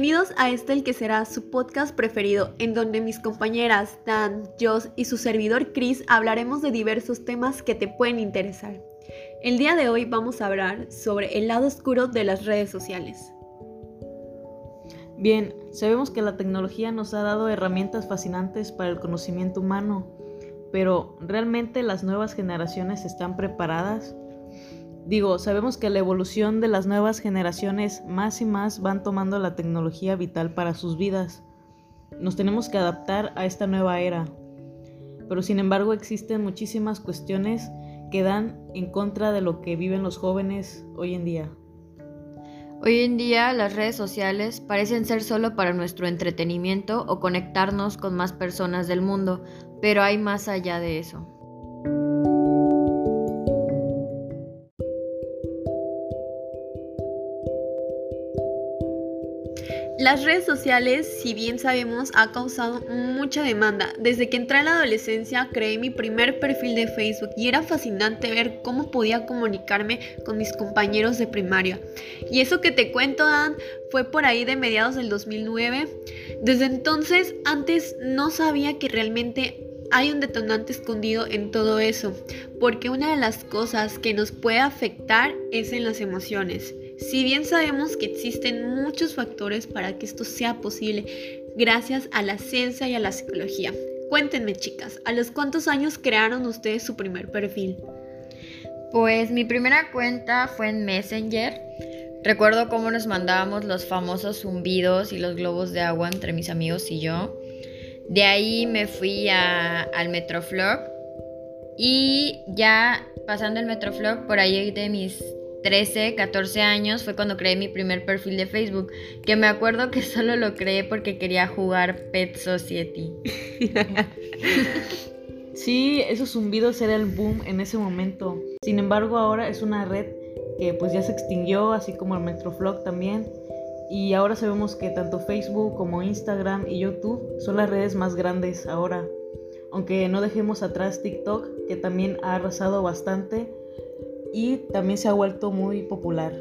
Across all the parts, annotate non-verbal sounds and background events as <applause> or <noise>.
Bienvenidos a este el que será su podcast preferido, en donde mis compañeras Dan, Joss y su servidor Chris hablaremos de diversos temas que te pueden interesar. El día de hoy vamos a hablar sobre el lado oscuro de las redes sociales. Bien, sabemos que la tecnología nos ha dado herramientas fascinantes para el conocimiento humano, pero ¿realmente las nuevas generaciones están preparadas? Digo, sabemos que la evolución de las nuevas generaciones más y más van tomando la tecnología vital para sus vidas. Nos tenemos que adaptar a esta nueva era. Pero sin embargo existen muchísimas cuestiones que dan en contra de lo que viven los jóvenes hoy en día. Hoy en día las redes sociales parecen ser solo para nuestro entretenimiento o conectarnos con más personas del mundo, pero hay más allá de eso. Las redes sociales, si bien sabemos, ha causado mucha demanda. Desde que entré a la adolescencia creé mi primer perfil de Facebook y era fascinante ver cómo podía comunicarme con mis compañeros de primaria. Y eso que te cuento, Dan, fue por ahí de mediados del 2009. Desde entonces, antes no sabía que realmente hay un detonante escondido en todo eso, porque una de las cosas que nos puede afectar es en las emociones. Si bien sabemos que existen muchos factores para que esto sea posible, gracias a la ciencia y a la psicología. Cuéntenme chicas, ¿a los cuántos años crearon ustedes su primer perfil? Pues mi primera cuenta fue en Messenger. Recuerdo cómo nos mandábamos los famosos zumbidos y los globos de agua entre mis amigos y yo. De ahí me fui al Metroflog y ya pasando el Metroflog por ahí de mis 13, 14 años fue cuando creé mi primer perfil de Facebook, que me acuerdo que <laughs> solo lo creé porque quería jugar Pet Society. <laughs> sí, esos zumbidos era el boom en ese momento. Sin embargo, ahora es una red que pues ya se extinguió, así como el Metroflog también. Y ahora sabemos que tanto Facebook como Instagram y YouTube son las redes más grandes ahora. Aunque no dejemos atrás TikTok, que también ha arrasado bastante y también se ha vuelto muy popular.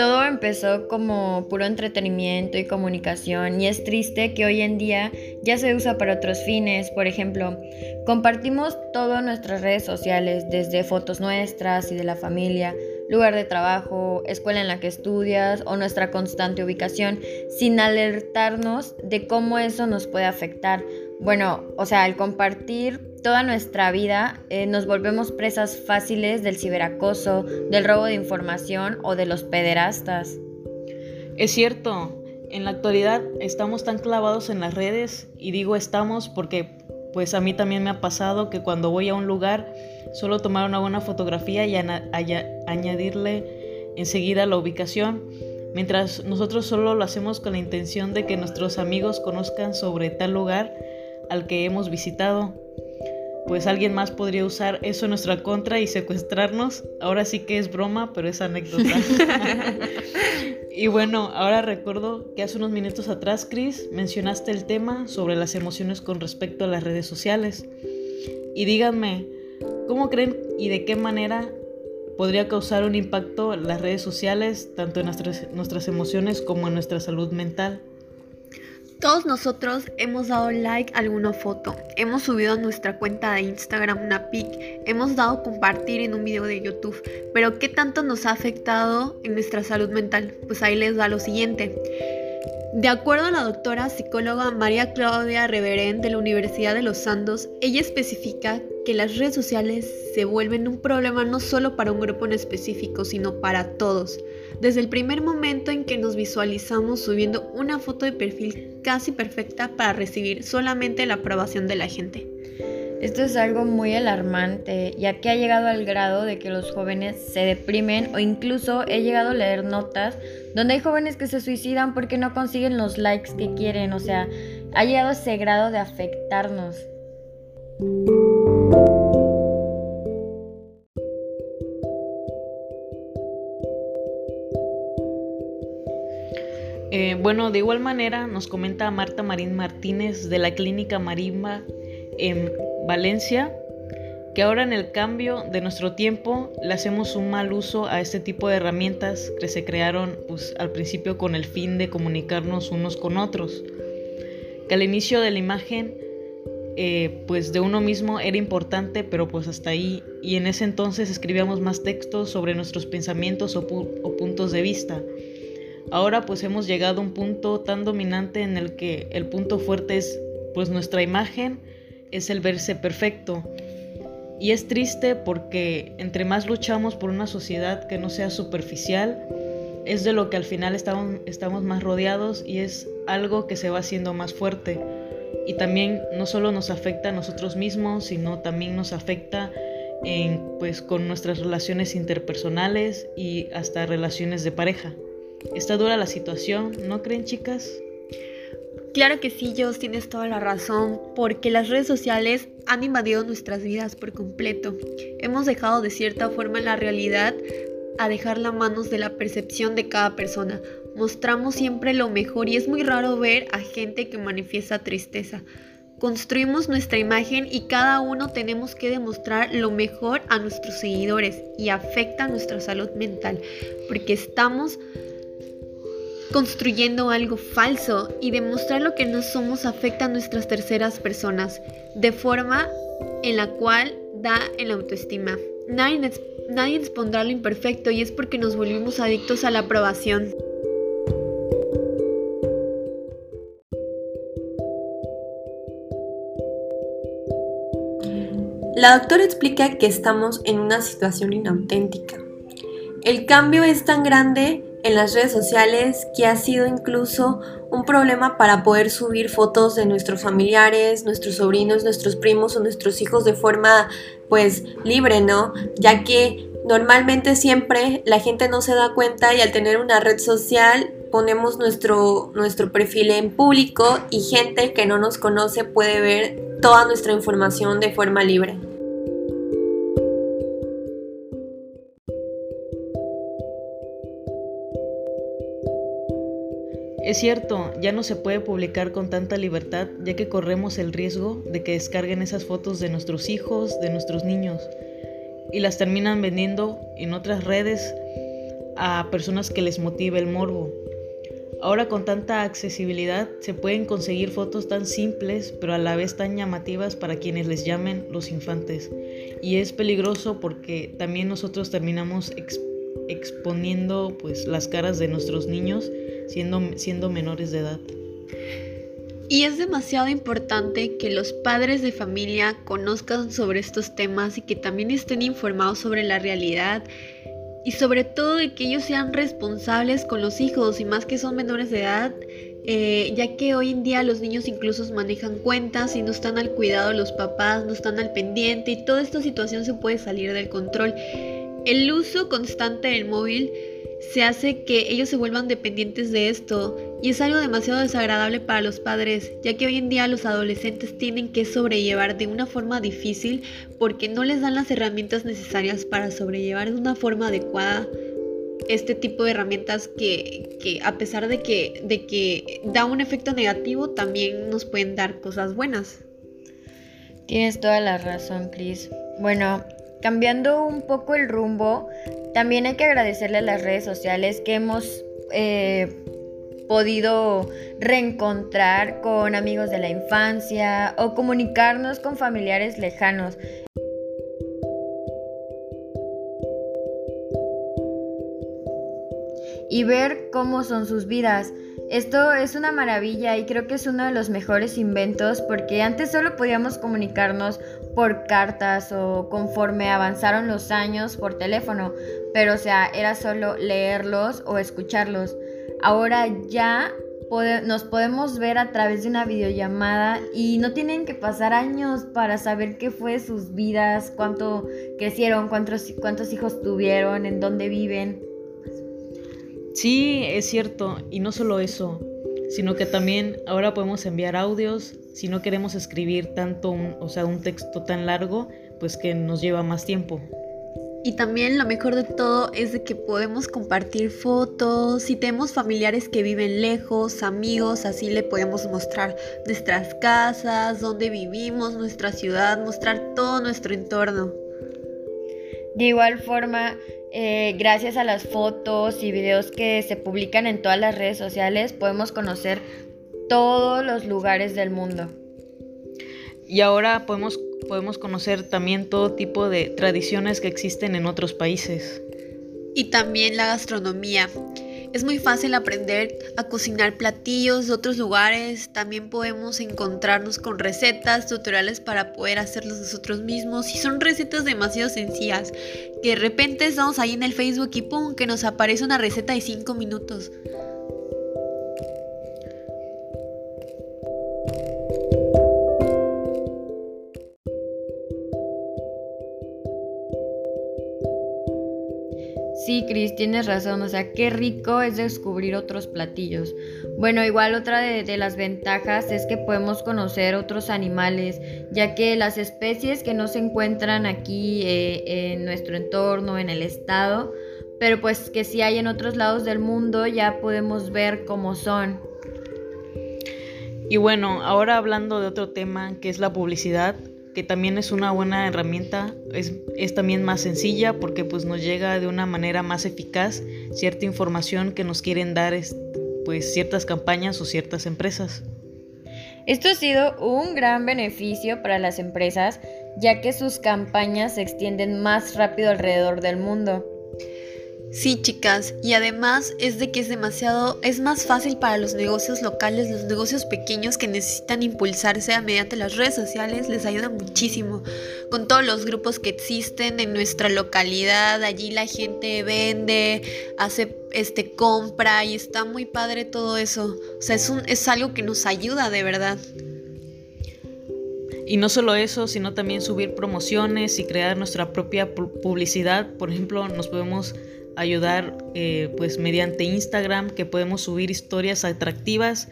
Todo empezó como puro entretenimiento y comunicación y es triste que hoy en día ya se usa para otros fines. Por ejemplo, compartimos todo nuestras redes sociales, desde fotos nuestras y de la familia, lugar de trabajo, escuela en la que estudias o nuestra constante ubicación, sin alertarnos de cómo eso nos puede afectar. Bueno, o sea, al compartir toda nuestra vida eh, nos volvemos presas fáciles del ciberacoso, del robo de información o de los pederastas. Es cierto, en la actualidad estamos tan clavados en las redes y digo estamos porque pues a mí también me ha pasado que cuando voy a un lugar solo tomar una buena fotografía y añadirle enseguida la ubicación, mientras nosotros solo lo hacemos con la intención de que nuestros amigos conozcan sobre tal lugar al que hemos visitado. Pues alguien más podría usar eso en nuestra contra y secuestrarnos. Ahora sí que es broma, pero es anécdota. <laughs> Y bueno, ahora recuerdo que hace unos minutos atrás, Chris, mencionaste el tema sobre las emociones con respecto a las redes sociales. Y díganme, ¿cómo creen y de qué manera podría causar un impacto las redes sociales, tanto en nuestras, emociones como en nuestra salud mental? Todos nosotros hemos dado like a alguna foto, hemos subido a nuestra cuenta de Instagram una pic, hemos dado compartir en un video de YouTube, pero ¿qué tanto nos ha afectado en nuestra salud mental? Pues ahí les da lo siguiente. De acuerdo a la doctora psicóloga María Claudia Reverén de la Universidad de los Andes, ella especifica que las redes sociales se vuelven un problema no solo para un grupo en específico, sino para todos. Desde el primer momento en que nos visualizamos subiendo una foto de perfil casi perfecta para recibir solamente la aprobación de la gente. Esto es algo muy alarmante, ya que ha llegado al grado de que los jóvenes se deprimen o incluso he llegado a leer notas donde hay jóvenes que se suicidan porque no consiguen los likes que quieren, o sea, ha llegado a ese grado de afectarnos. Bueno, de igual manera nos comenta Marta Marín Martínez de la Clínica Marimba en Valencia que ahora en el cambio de nuestro tiempo le hacemos un mal uso a este tipo de herramientas que se crearon pues, al principio con el fin de comunicarnos unos con otros. Que al inicio de la imagen eh, pues de uno mismo era importante, pero pues hasta ahí. Y en ese entonces escribíamos más textos sobre nuestros pensamientos o, o puntos de vista. Ahora pues hemos llegado a un punto tan dominante en el que el punto fuerte es pues nuestra imagen, es el verse perfecto y es triste porque entre más luchamos por una sociedad que no sea superficial, es de lo que al final estamos, más rodeados y es algo que se va haciendo más fuerte. Y también no solo nos afecta a nosotros mismos, sino también nos afecta en, pues, con nuestras relaciones interpersonales y hasta relaciones de pareja. Está dura la situación, ¿no creen chicas? Claro que sí, Jos, tienes toda la razón, porque las redes sociales han invadido nuestras vidas por completo. Hemos dejado de cierta forma la realidad a dejar las manos de la percepción de cada persona. Mostramos siempre lo mejor y es muy raro ver a gente que manifiesta tristeza. Construimos nuestra imagen y cada uno tenemos que demostrar lo mejor a nuestros seguidores y afecta nuestra salud mental, porque estamos construyendo algo falso y demostrar lo que no somos afecta a nuestras terceras personas, de forma en la cual da en la autoestima. Nadie, nadie expondrá lo imperfecto y es porque nos volvimos adictos a la aprobación. La doctora explica que estamos en una situación inauténtica. El cambio es tan grande en las redes sociales que ha sido incluso un problema para poder subir fotos de nuestros familiares, nuestros sobrinos, nuestros primos o nuestros hijos de forma pues libre, ¿no? Ya que normalmente siempre la gente no se da cuenta y al tener una red social ponemos nuestro, nuestro perfil en público y gente que no nos conoce puede ver toda nuestra información de forma libre. Es cierto, ya no se puede publicar con tanta libertad ya que corremos el riesgo de que descarguen esas fotos de nuestros hijos, de nuestros niños, y las terminan vendiendo en otras redes a personas que les motive el morbo. Ahora con tanta accesibilidad se pueden conseguir fotos tan simples pero a la vez tan llamativas para quienes les llamen los infantes. Y es peligroso porque también nosotros terminamos exponiendo pues las caras de nuestros niños siendo, siendo menores de edad. Y es demasiado importante que los padres de familia conozcan sobre estos temas y que también estén informados sobre la realidad y sobre todo de que ellos sean responsables con los hijos y más que son menores de edad, eh, ya que hoy en día los niños incluso manejan cuentas y no están al cuidado los papás, no están al pendiente y toda esta situación se puede salir del control. El uso constante del móvil se hace que ellos se vuelvan dependientes de esto y es algo demasiado desagradable para los padres, ya que hoy en día los adolescentes tienen que sobrellevar de una forma difícil porque no les dan las herramientas necesarias para sobrellevar de una forma adecuada este tipo de herramientas que, a pesar de que, de que da un efecto negativo, también nos pueden dar cosas buenas. Tienes toda la razón, Chris. Bueno, cambiando un poco el rumbo, también hay que agradecerle a las redes sociales que hemos eh, podido reencontrar con amigos de la infancia o comunicarnos con familiares lejanos. Y ver cómo son sus vidas. Esto es una maravilla y creo que es uno de los mejores inventos porque antes solo podíamos comunicarnos por cartas o conforme avanzaron los años por teléfono, pero o sea, era solo leerlos o escucharlos. Ahora ya nos podemos ver a través de una videollamada y no tienen que pasar años para saber qué fue sus vidas, cuánto crecieron, cuántos, cuántos hijos tuvieron, en dónde viven. Sí, es cierto, y no solo eso, sino que también ahora podemos enviar audios si no queremos escribir tanto, un, o sea, un texto tan largo, pues que nos lleva más tiempo. Y también lo mejor de todo es de que podemos compartir fotos, si tenemos familiares que viven lejos, amigos, así le podemos mostrar nuestras casas, dónde vivimos, nuestra ciudad, mostrar todo nuestro entorno. De igual forma, eh, gracias a las fotos y videos que se publican en todas las redes sociales, podemos conocer todos los lugares del mundo. Y ahora podemos, podemos conocer también todo tipo de tradiciones que existen en otros países. Y también la gastronomía. Es muy fácil aprender a cocinar platillos de otros lugares. También podemos encontrarnos con recetas, tutoriales para poder hacerlos nosotros mismos. Y son recetas demasiado sencillas. Que de repente estamos ahí en el Facebook y ¡pum! que nos aparece una receta de 5 minutos. Cris, tienes razón, o sea, qué rico es descubrir otros platillos. Bueno, igual otra de, las ventajas es que podemos conocer otros animales, ya que las especies que no se encuentran aquí eh, en nuestro entorno, en el estado, pero pues que sí hay en otros lados del mundo, ya podemos ver cómo son. Y bueno, ahora hablando de otro tema que es la publicidad, también es una buena herramienta, es, es, también más sencilla porque pues nos llega de una manera más eficaz cierta información que nos quieren dar pues ciertas campañas o ciertas empresas. Esto ha sido un gran beneficio para las empresas ya que sus campañas se extienden más rápido alrededor del mundo. Sí, chicas, y además es de que es demasiado, es más fácil para los negocios locales, los negocios pequeños que necesitan impulsarse mediante las redes sociales, les ayuda muchísimo. Con todos los grupos que existen en nuestra localidad, allí la gente vende, hace este compra y está muy padre todo eso. O sea, es un, es algo que nos ayuda de verdad. Y no solo eso, sino también subir promociones y crear nuestra propia publicidad. Por ejemplo, nos podemos ayudar eh, pues mediante Instagram que podemos subir historias atractivas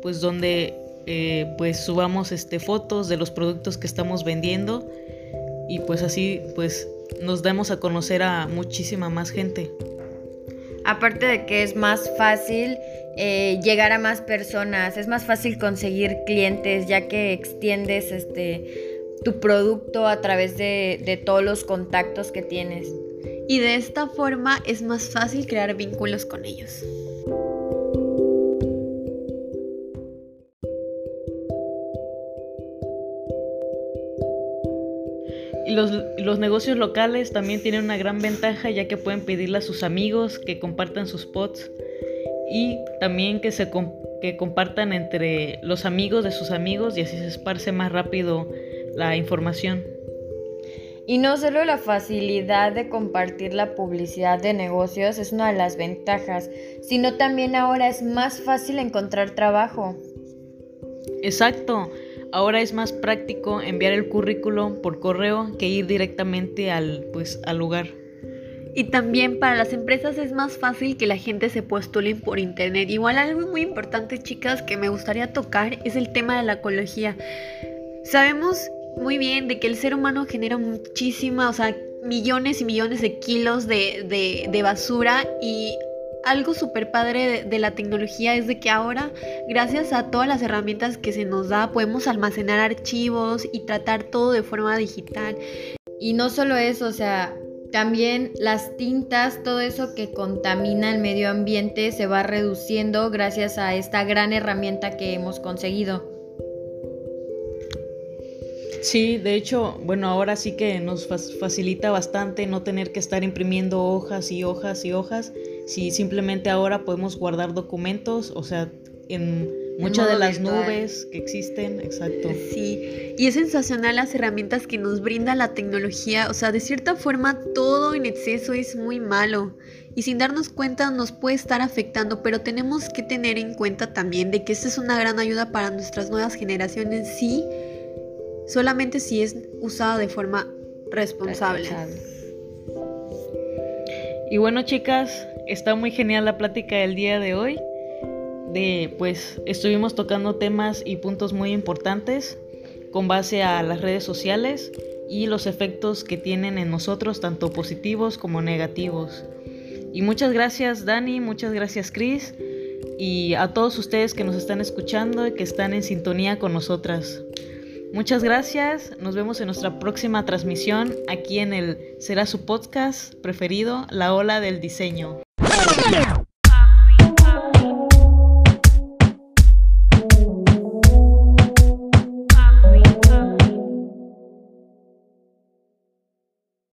pues donde eh, pues subamos este fotos de los productos que estamos vendiendo y pues así pues nos damos a conocer a muchísima más gente. Aparte de que es más fácil eh, llegar a más personas, es más fácil conseguir clientes ya que extiendes este tu producto a través de, de todos los contactos que tienes y de esta forma es más fácil crear vínculos con ellos. Los, los, negocios locales también tienen una gran ventaja ya que pueden pedirle a sus amigos que compartan sus posts y también que se que compartan entre los amigos de sus amigos y así se esparce más rápido la información. Y no solo la facilidad de compartir la publicidad de negocios es una de las ventajas, sino también ahora es más fácil encontrar trabajo. Exacto, ahora es más práctico enviar el currículo por correo que ir directamente al, pues, al lugar. Y también para las empresas es más fácil que la gente se postule por internet. Igual algo muy importante, chicas, que me gustaría tocar es el tema de la ecología. Sabemos muy bien de que el ser humano genera muchísima, o sea, millones y millones de kilos de, basura y algo súper padre de, la tecnología es de que ahora, gracias a todas las herramientas que se nos da, podemos almacenar archivos y tratar todo de forma digital. Y no solo eso, o sea, también las tintas, todo eso que contamina el medio ambiente se va reduciendo gracias a esta gran herramienta que hemos conseguido. Sí, de hecho, bueno, ahora sí que nos facilita bastante no tener que estar imprimiendo hojas y hojas y hojas. Si simplemente ahora podemos guardar documentos, o sea, en muchas de las nubes que existen, exacto. Sí, y es sensacional las herramientas que nos brinda la tecnología, o sea, de cierta forma todo en exceso es muy malo y sin darnos cuenta nos puede estar afectando, pero tenemos que tener en cuenta también de que esta es una gran ayuda para nuestras nuevas generaciones, sí solamente si es usada de forma responsable. Y bueno, chicas, está muy genial la plática del día de hoy. De pues estuvimos tocando temas y puntos muy importantes con base a las redes sociales y los efectos que tienen en nosotros, tanto positivos como negativos. Y muchas gracias Dani, muchas gracias Chris y a todos ustedes que nos están escuchando y que están en sintonía con nosotras. Muchas gracias, nos vemos en nuestra próxima transmisión aquí en el será su podcast preferido, La Ola del Diseño.